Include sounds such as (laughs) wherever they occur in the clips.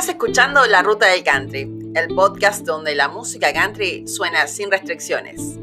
Estás escuchando La Ruta del Country, el podcast donde la música country suena sin restricciones.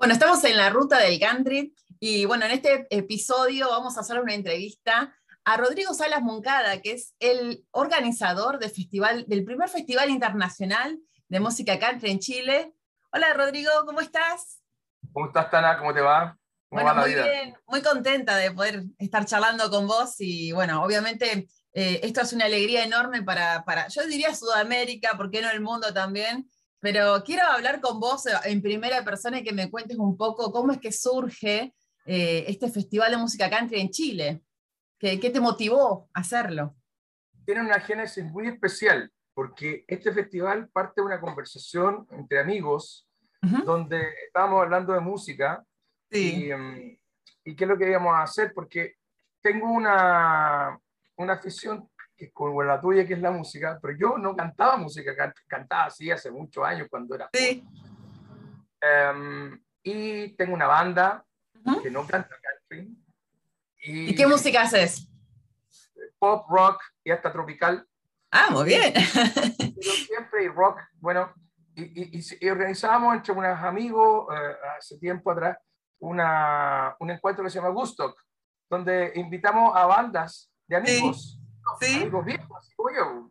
Bueno, estamos en la ruta del country y bueno, en este episodio vamos a hacer una entrevista a Rodrigo Salas Moncada, que es el organizador del, festival, del primer Festival Internacional de Música Country en Chile. Hola Rodrigo, ¿cómo estás? ¿Cómo estás, Tana? ¿Cómo te va? ¿Cómo bueno, va la muy vida? bien, muy contenta de poder estar charlando con vos y bueno, obviamente eh, esto es una alegría enorme para, para, yo diría Sudamérica, ¿por qué no el mundo también? Pero quiero hablar con vos eh, en primera persona y que me cuentes un poco cómo es que surge eh, este Festival de Música Country en Chile. ¿Qué, ¿Qué, te motivó a hacerlo? Tiene una génesis muy especial, porque este festival parte de una conversación entre amigos, uh -huh. donde estábamos hablando de música sí. y, em, y, qué es lo que íbamos a hacer, porque tengo una, una afición que como la tuya, que es la música, pero yo no cantaba música, can- cantaba así hace muchos años cuando era Sí. Em, y tengo una banda Ujú. que no canta country. Y, ¿Y qué música haces? Pop, rock y hasta tropical. Ah, muy bien. Pero siempre y rock, bueno, y, y, y- y organizábamos entre unos amigos eh, hace tiempo atrás una, un encuentro que se llama Gustock, donde invitamos a bandas de amigos, Sí. amigos viejos, así como yo,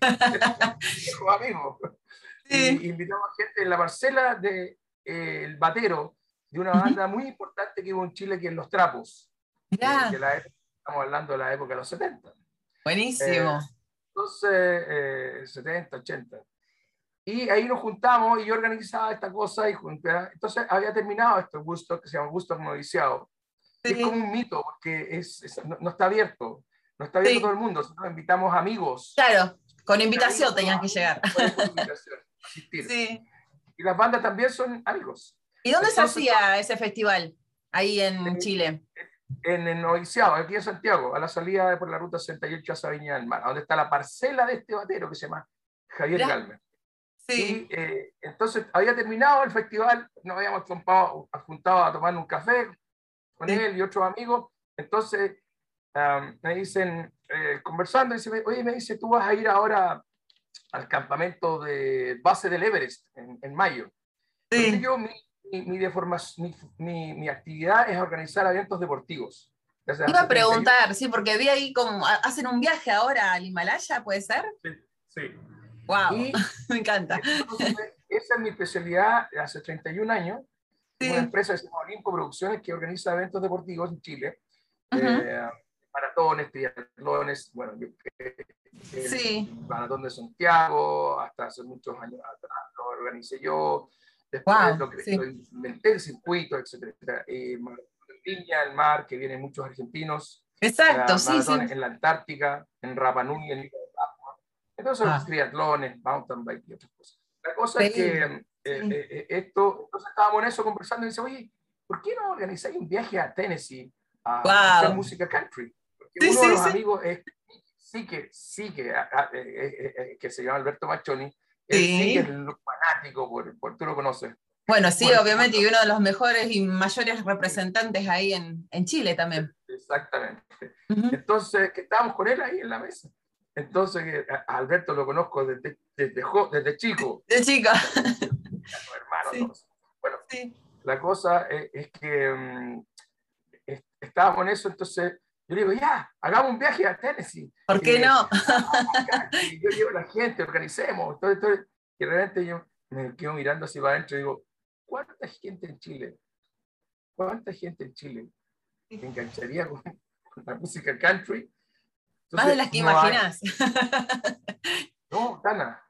(laughs) viejos amigos. Sí. Y invitamos a gente en la parcela del de, eh, el batero de una banda muy importante que hubo en Chile, que es Los Trapos. Eh, la época- estamos hablando de la época de los 70. buenísimo. Entonces, eh, 70, 80. Y ahí nos juntamos y yo organizaba esta cosa y junté. Entonces había terminado esto, Gusto, que se llama Gusto Noviciado. Sí. Es como un mito, porque es, es- no, no está abierto. No está abierto Sí. todo el mundo. Nosotros invitamos amigos. Claro, con invitación tenían que llegar. Por invitación, (laughs) asistir. Sí. Y las bandas también son amigos. ¿Y dónde se Entonces, hacía ese festival? Ahí en En- Chile. En el Noviciado, aquí en Santiago, a la salida de por la ruta 68 hacia Viña del Mar, donde está la parcela de este batero que se llama Javier Mirá. Galmer. Sí. Y eh, entonces había terminado el festival, nos habíamos juntado, juntado a tomar un café con Sí. él y otros amigos. Entonces am, me dicen, eh, conversando, dice, oye, me dice, tú vas a ir ahora al campamento de base del Everest en, en mayo. Sí. yo, mi, mi, mi, deforma- mi, mi- actividad es organizar eventos deportivos. Desde Iba a 31 preguntar, sí, porque vi ahí como ha- hacen un viaje ahora al Himalaya, ¿puede ser? Sí. Wow, Y (laughs) me encanta. entonces, esa es mi especialidad hace 31 años. Sí. una empresa que se llama Olimpo Producciones que organiza eventos deportivos en Chile. Ujú. eh, maratones, triatlones, bueno, yo, el Sí. Maratón de Santiago, hasta hace muchos años atrás lo organicé yo. Después Wow, lo, que, sí. inventé el circuito, etcétera, etcétera. Eh, Viña, el mar, que vienen muchos argentinos. Exacto, sí, sí. en la Antártica, en Rapa Nui, en. Entonces, Ah. triatlones, mountain bike y otras cosas. La cosa es que eh, Sí. eh, eh, esto, entonces estábamos en eso conversando y dice, oye, ¿por qué no organizáis un viaje a Tennessee a Wow. música country? Sí, uno de los amigos es, sí que, sí que, ah, ah, eh, eh, eh, que se llama Alberto Machoni, él Sí. que es fanático, por, por, tú lo conoces. Bueno, sí, Bueno, obviamente, y uno de los mejores y mayores representantes ahí en, en Chile también. Exactamente. Ujú. Entonces, que estábamos con él ahí en la mesa. Entonces, a- a Alberto lo conozco desde, desde, desde chico, (laughs) De chica. hermano. Sí. Bueno, Sí. la cosa es, es que mm, es- estábamos en eso, entonces yo le digo, ya, hagamos un viaje a Tennessee. ¿Por qué Y- no? y yo llevo a la gente, organicemos. Entonces, entonces, y de repente yo me quedo mirando para adentro y digo, ¿cuánta gente en Chile? ¿Cuánta gente en Chile se engancharía con, con la música country? Más de Entonces, las que no hay- imaginas. (laughs) no, Tana,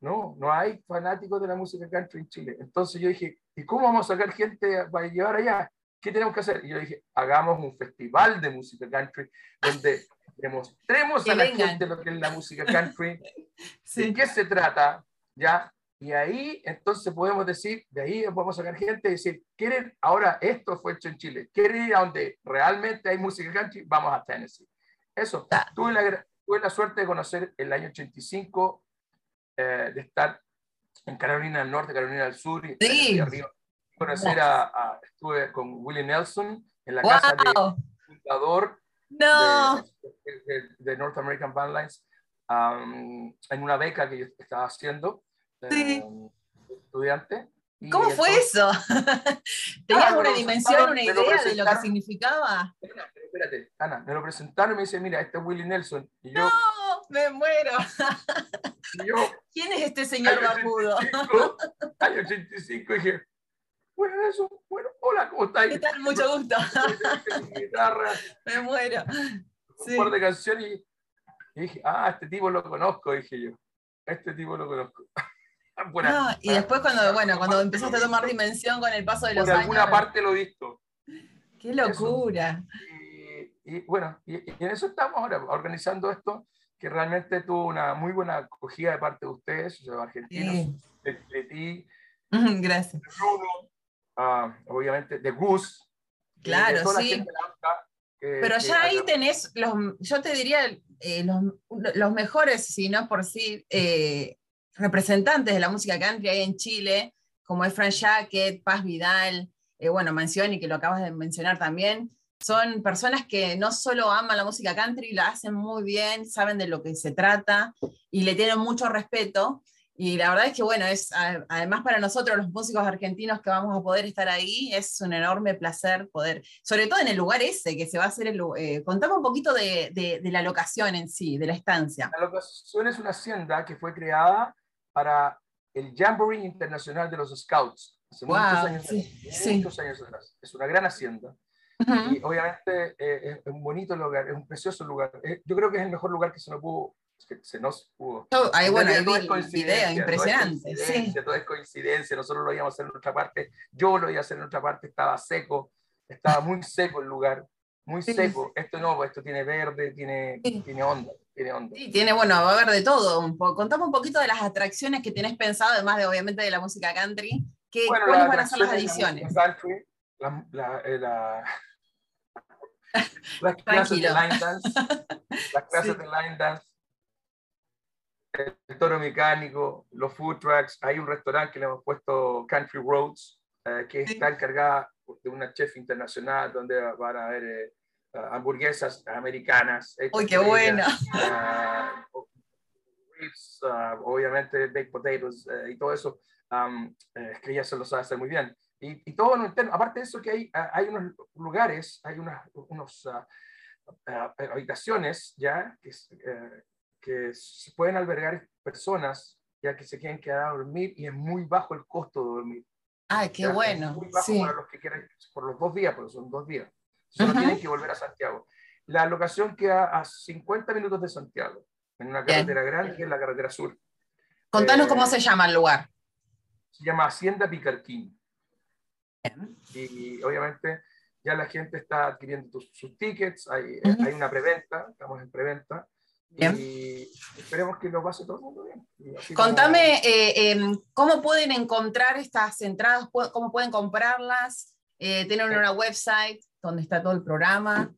no, no hay fanáticos de la música country en Chile. Entonces yo dije, ¿y cómo vamos a sacar gente para llevar allá? ¿Qué tenemos que hacer? Y yo dije, hagamos un festival de música country donde demostremos a la vengan. gente lo que es la música country, (laughs) de Sí. qué se trata, ¿ya? Y ahí entonces podemos decir, de ahí podemos sacar gente y decir, ¿quieren? Ahora esto fue hecho en Chile, ¿quieren ir a donde realmente hay música country? Vamos a Tennessee. Eso. Ah. Tuve la, tuve la suerte de conocer el año 85, eh, de estar en Carolina del Norte, Carolina del Sur y Sí. arriba. Conocer a, a- estuve con Willie Nelson en la casa del ¡Wow! fundador No. de, de- de North American Bandlines um, en una beca que yo estaba haciendo Sí. um, estudiante. Y ¿Cómo fue eso? (laughs) ¿Tenías Ah, una dimensión, una idea de lo que significaba? Ana, espérate, Ana, me lo presentaron y me dice, mira, este es Willie Nelson. Y yo, No, me muero. y yo (laughs) ¿Quién es este señor barbudo? 85, (laughs) año 85, dije, bueno, eso, bueno, hola, ¿cómo estás? ¿Qué tal? Mucho gusto. (laughs) Guitarra, Me muero. Sí. un par de canciones y, dije, ah, este tipo lo conozco, dije yo. Este tipo lo conozco. (laughs) Buena- Ah, y después cuando, bueno, cuando empezaste a tomar dimensión con el paso de los por años. alguna parte lo he visto. Qué locura. Y, y bueno, y, y en eso estamos ahora, organizando esto. que realmente tuvo una muy buena acogida de parte de ustedes, los argentinos, Sí. de, de ti, (laughs) Gracias. Bruno, ah, obviamente de de- Claro, de toda la sí. gente que- Pero ya ahí tenés, los, yo te diría, eh, los, los mejores, si no por sí, eh, representantes de la música country ahí en Chile, como es Frank Jacket, Paz Vidal, eh, bueno, Mancioni, que lo acabas de mencionar también, son personas que no solo aman la música country, la hacen muy bien, saben de lo que se trata y le tienen mucho respeto. Y la verdad es que, bueno, es además para nosotros, los músicos argentinos que vamos a poder estar ahí, es un enorme placer poder, sobre todo en el lugar ese que se va a hacer el eh, contame un poquito de, de- de la locación en sí, de la estancia. La locación es una hacienda que fue creada para el Jamboree Internacional de los Scouts. Hace Wow, muchos años, sí, atrás, sí. muchos años atrás. Es una gran hacienda. Ujú. Y obviamente eh, es un bonito lugar, es un precioso lugar. Eh, yo creo que es el mejor lugar que se nos pudo, que se nos pudo. Ahí, En bueno, ahí realidad todo es vi coincidencia, video todo es impresionante. Sí. Todo es coincidencia, nosotros lo íbamos a hacer en otra parte, yo lo iba a hacer en otra parte, estaba seco, estaba muy (laughs) seco el lugar, muy Sí. seco. Esto no, esto tiene verde, tiene, Sí. tiene onda, tiene onda. Sí, tiene, bueno, va a haber de todo. Un poco. Contame un poquito de las atracciones que tenés pensado, además de obviamente de la música country. ¿Qué, Bueno, ¿Cuáles van a ser las la country, la- la- eh, la- (laughs) las (laughs) clases de line dance, las clases Sí. de line dance, el toro mecánico, los food trucks, hay un restaurante que le hemos puesto Country Roads, eh, que está encargada de una chef internacional donde van a haber eh, ah, hamburguesas americanas. Uy, qué ella, ah, ribs, ah, obviamente baked potatoes eh, y todo eso, eh, es que ella se lo sabe hacer muy bien. Y, y todo lo interno, aparte de eso que hay, ah, hay unos lugares, hay unas unos, habitaciones ya que, eh, que se pueden albergar personas ya que se quieren quedar a dormir y es muy bajo el costo de dormir. Ay, qué Ya, es bueno. Muy bajo Sí. para los que quieren, por los dos días, porque son dos días. Solo Ujú. tienen que volver a Santiago. La locación queda a 50 minutos de Santiago, en una Bien. carretera grande, que es la carretera sur. Contanos Eh, cómo se llama el lugar. Se llama Hacienda Picarquín. Bien. Y obviamente ya la gente está adquiriendo tus- sus tickets, hay, eh, Ujú. hay una preventa, estamos en preventa. Bien. Y esperemos que lo pase todo el mundo bien. Así como- Contame eh, em, cómo pueden encontrar estas entradas, cómo pueden comprarlas. Eh, tienen Sí. una website donde está todo el programa.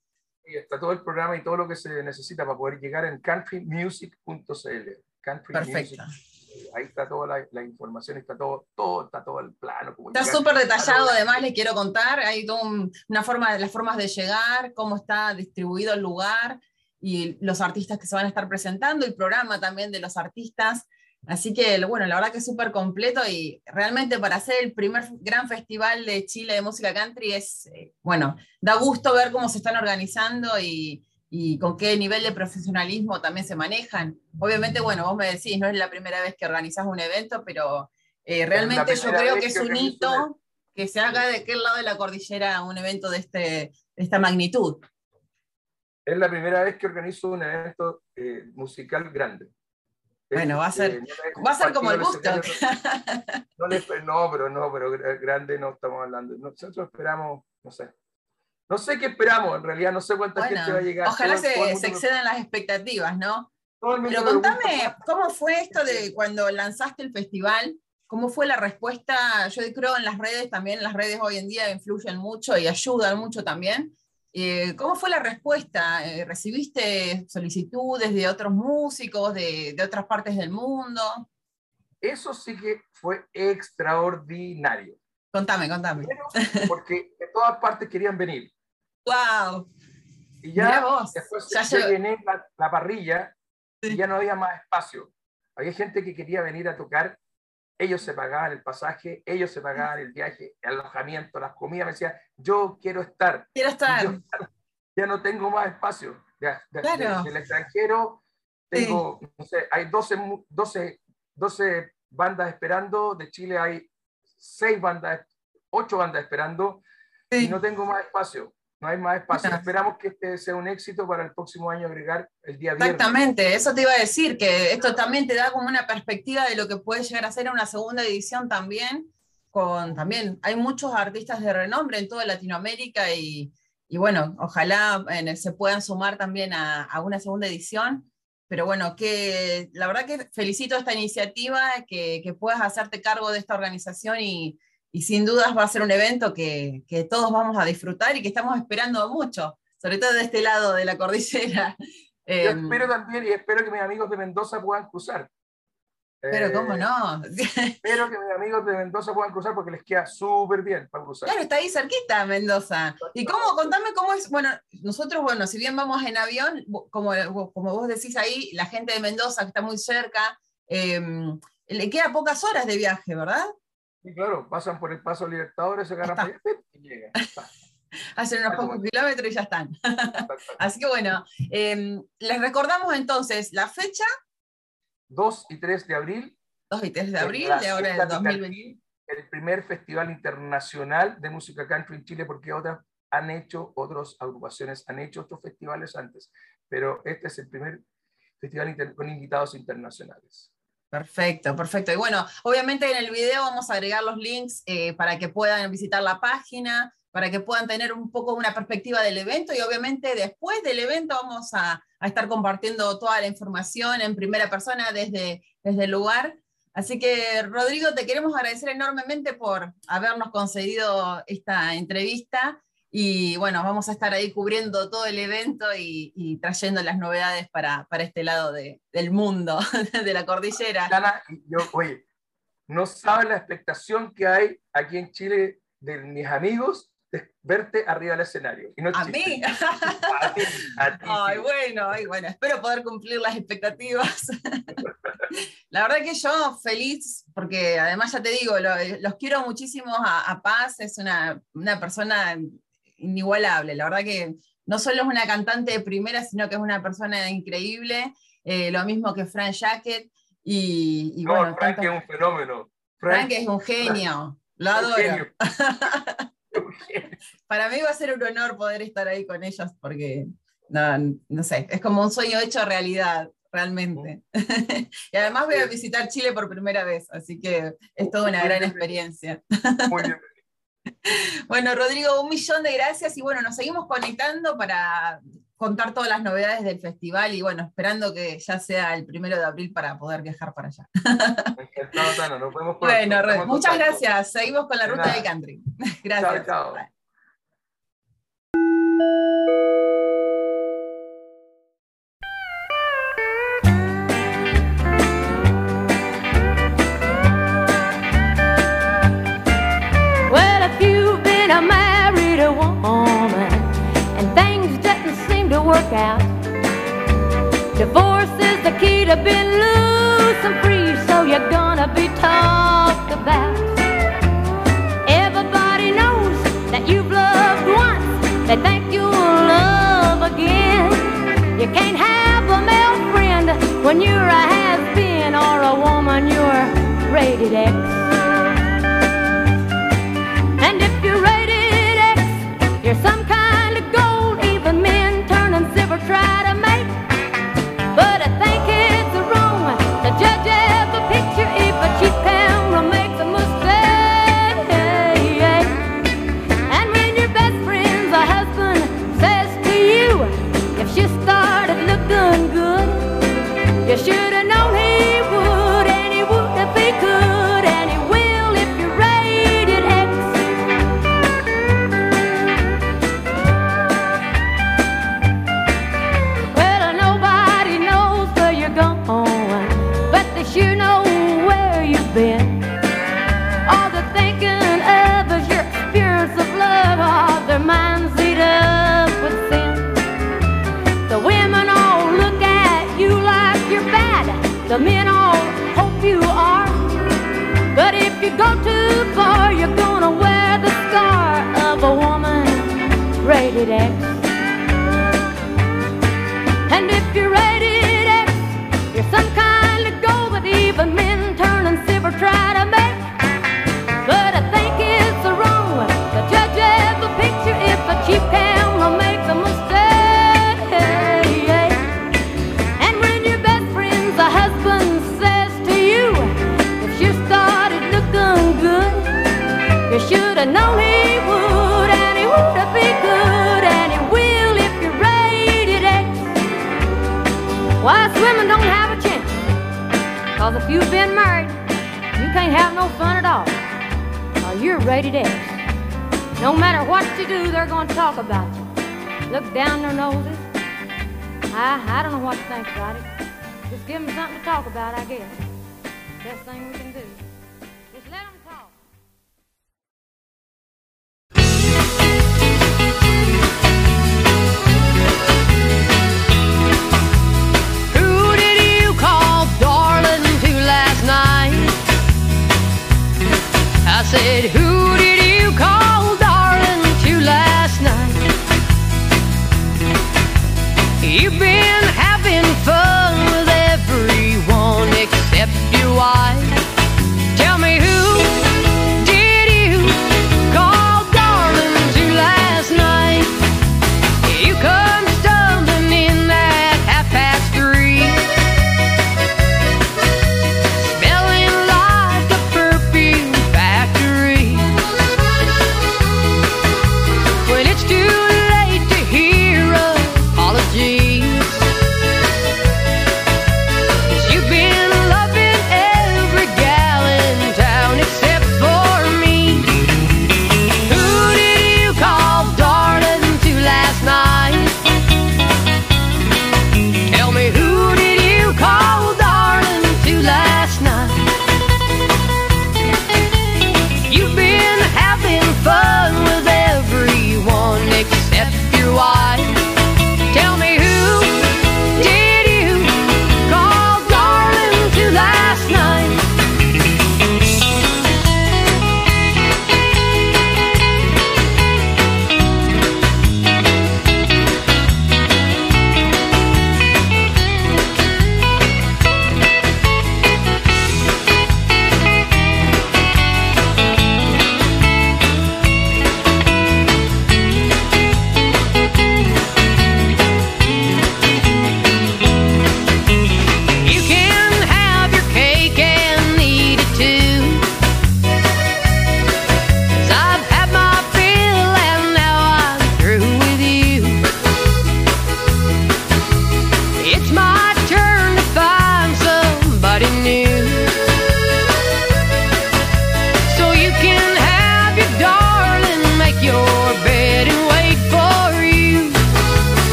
Y está todo el programa y todo lo que se necesita para poder llegar en countrymusic.cl. Country Perfecto. Music. Ahí está toda la, la información, está todo, todo, está todo el plano. Está súper detallado, Algo- además les quiero contar, hay toda un- una forma las formas de llegar, cómo está distribuido el lugar y los artistas que se van a estar presentando, el programa también de los artistas. Así que, bueno, la verdad que es súper completo y realmente para hacer el primer gran festival de Chile de música country es, eh, bueno, da gusto ver cómo se están organizando y, y con qué nivel de profesionalismo también se manejan. Obviamente, bueno, vos me decís, no es la primera vez que organizás un evento, pero eh, realmente yo creo que es un hito que se haga de aquel lado de la cordillera un evento de, este, de esta magnitud. Es la primera vez que organizo un evento eh, musical grande. Bueno, va a ser- eh, Va a ser como el gusto. No, no, pero no, pero gra- grande no estamos hablando. Nosotros esperamos, no sé. No sé qué esperamos, en realidad no sé cuánta gente va a Bueno, llegar. ojalá Todo- todo se, mundo se excedan las expectativas, ¿no? todo Pero contame, ¿cómo fue esto de cuando lanzaste el festival? ¿Cómo fue la respuesta? Yo creo en las redes también, las redes hoy en día influyen mucho y ayudan mucho también. Eh, ¿Cómo fue la respuesta? Eh, ¿Recibiste solicitudes de otros músicos, de, de otras partes del mundo? Eso sí que fue extraordinario. Contame, contame. Primero, porque de todas partes querían venir. ¡Wow! Y ya vos, después ya se llevo- llené la, la parrilla Sí. y ya no había más espacio. Había gente que quería venir a tocar, ellos se pagaban el pasaje, ellos se pagaban el viaje, el alojamiento, las comidas, me decían, yo quiero estar. Quiero estar. yo ya no tengo más espacio. Ya- de- Claro. de- del extranjero tengo, no sé, hay 12, mu- 12, 12 bandas esperando, de Chile hay 6 bandas, 8 bandas esperando, Sí. y no tengo más espacio. No hay más espacio. Claro. Esperamos que este sea un éxito para el próximo año agregar el día viernes. Exactamente, eso te iba a decir, que esto también te da como una perspectiva de lo que puede llegar a ser una segunda edición también, con también, hay muchos artistas de renombre en toda Latinoamérica y, y bueno, ojalá el- se puedan sumar también a, a una segunda edición, pero bueno, que la verdad que felicito esta iniciativa, que, que puedas hacerte cargo de esta organización y, y sin dudas va a ser un evento que, que todos vamos a disfrutar y que estamos esperando mucho, sobre todo de este lado de la cordillera. (laughs) Yo Em, espero también y espero que mis amigos de Mendoza puedan cruzar. pero Eh, cómo no. Espero que mis amigos de Mendoza puedan cruzar porque les queda súper bien para cruzar. Claro, está ahí cerquita Mendoza. ¿Y cómo, contame cómo es, bueno, nosotros, bueno, si bien vamos en avión, como, como vos decís ahí, la gente de Mendoza que está muy cerca, em, le queda pocas horas de viaje, ¿verdad? Y claro, pasan por el paso Libertadores, se agarran y llegan. (laughs) Hacen unos pocos kilómetros y ya están. está, (laughs) está. Así que bueno, em, les recordamos entonces la fecha, 2 y 3 de abril. 2 y 3 de abril de ahora del 2020. Pitalquín, El primer festival internacional de música country en Chile, porque otras han hecho, otras agrupaciones han hecho otros festivales antes, pero este es el primer festival con invitados internacionales. Perfecto, perfecto. Y bueno, obviamente en el video vamos a agregar los links eh, para que puedan visitar la página, para que puedan tener un poco una perspectiva del evento y obviamente después del evento vamos a, a estar compartiendo toda la información en primera persona desde, desde el lugar. Así que Rodrigo, te queremos agradecer enormemente por habernos concedido esta entrevista y bueno, vamos a estar ahí cubriendo todo el evento y, y trayendo las novedades para, para este lado de- del mundo, (laughs) de la cordillera. Y yo, oye, no sabes la expectación que hay aquí en Chile de mis amigos de verte arriba del escenario. Y no ¿A mí? A ti, a ti, (laughs) Ay, sí. bueno, ay, bueno, espero poder cumplir las expectativas. (laughs) La verdad que yo feliz, porque además ya te digo, lo- los quiero muchísimo a, a Paz, es una, una persona inigualable. La verdad que no solo es una cantante de primera, sino que es una persona increíble, eh, lo mismo que Fran Jacket. Y, y No, bueno, Frank tanto- es un fenómeno. Frank es un genio, lo adoro. (laughs) (laughs) Para mí va a ser un honor poder estar ahí con ellos porque, no, no sé, es como un sueño hecho realidad, realmente. (laughs) y además voy a visitar Chile por primera vez, así que es toda una gran experiencia. Muy bien. (laughs) Bueno, Rodrigo, un millón de gracias y bueno, nos seguimos conectando para contar todas las novedades del festival y bueno, esperando que ya sea el primero de abril para poder viajar para allá. Encantado, Tano. Nos vemos pronto. Bueno, muchas contacto. gracias. Seguimos con la De ruta del country. (laughs) Gracias. Chao, chao. Work out, divorce is the key to being loose and free, so you're gonna be talked about. Everybody knows that you've loved once, they think you'll love again. You can't have a male friend when you're a has-been or a woman you're rated X. have know he would, and he would if he could, and he will if you rate it eight. Wise women don't have a chance, cause if you've been married, you can't have no fun at all, or you're rated X. No matter what you do, they're gonna talk about you. Look down their noses. I, I don't know what to think about it. Just give them something to talk about, I guess. Best thing we can do.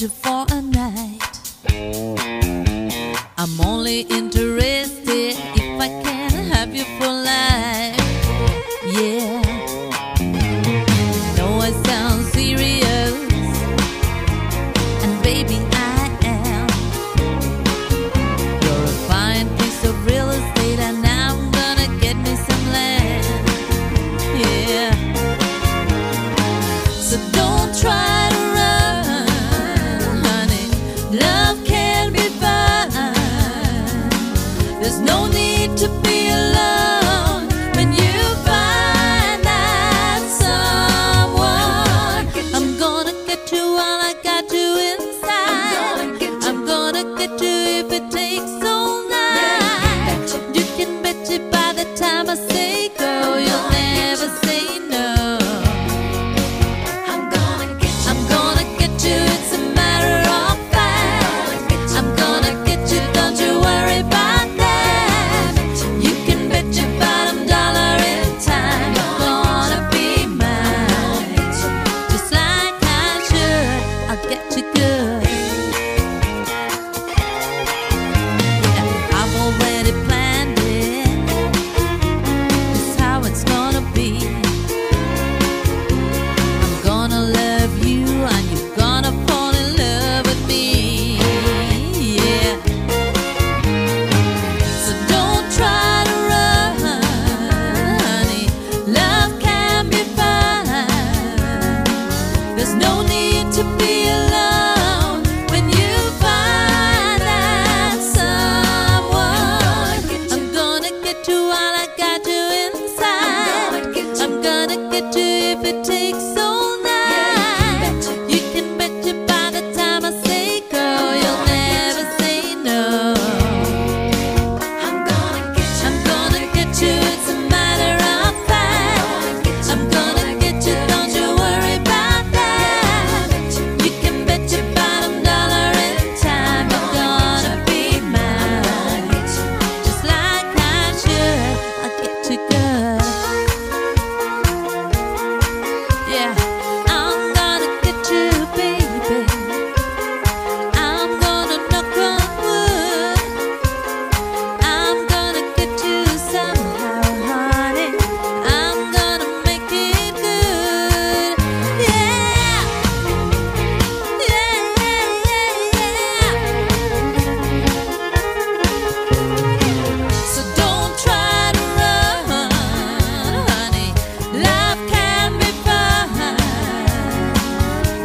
to fall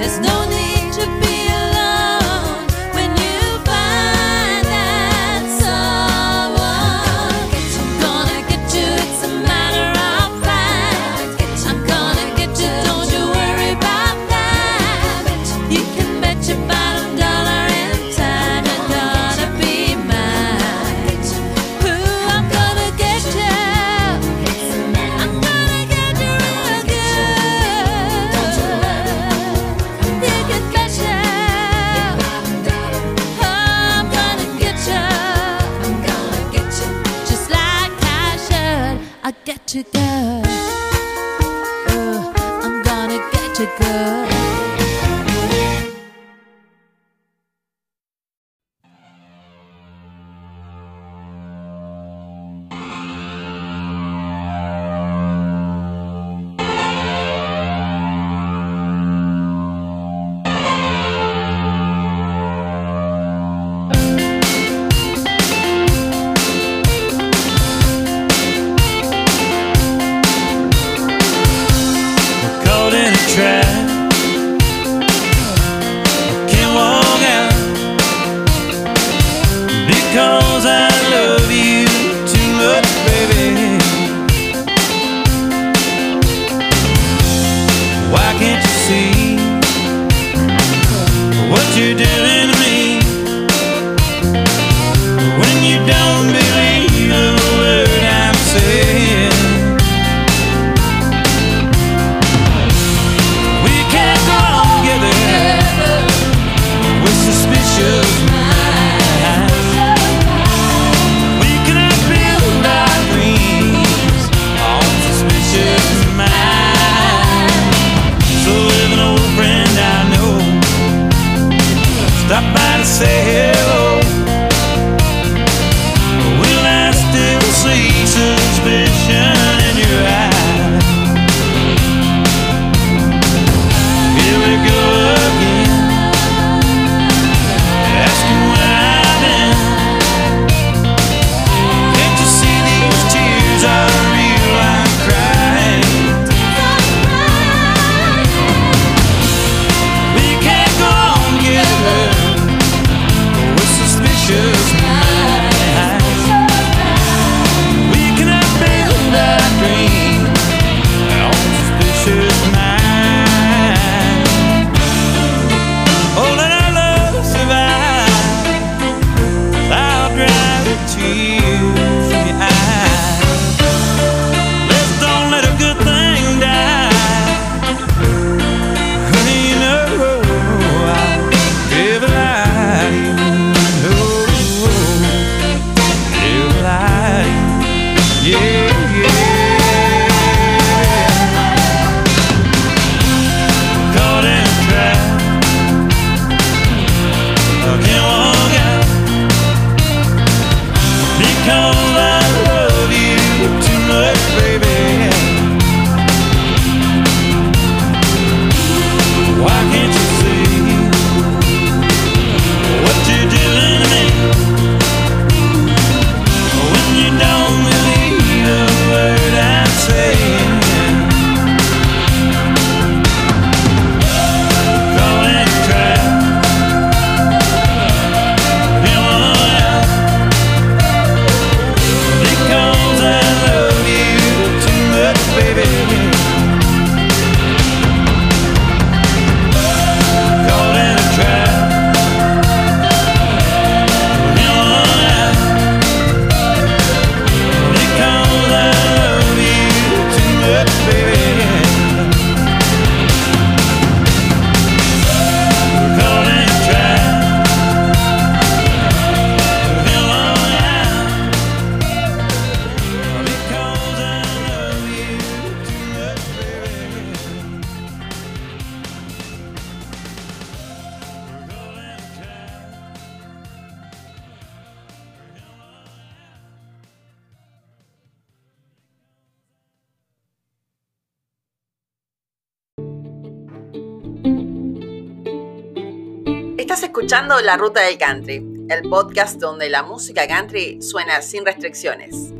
there's no escuchando La Ruta del Country, el podcast donde la música country suena sin restricciones.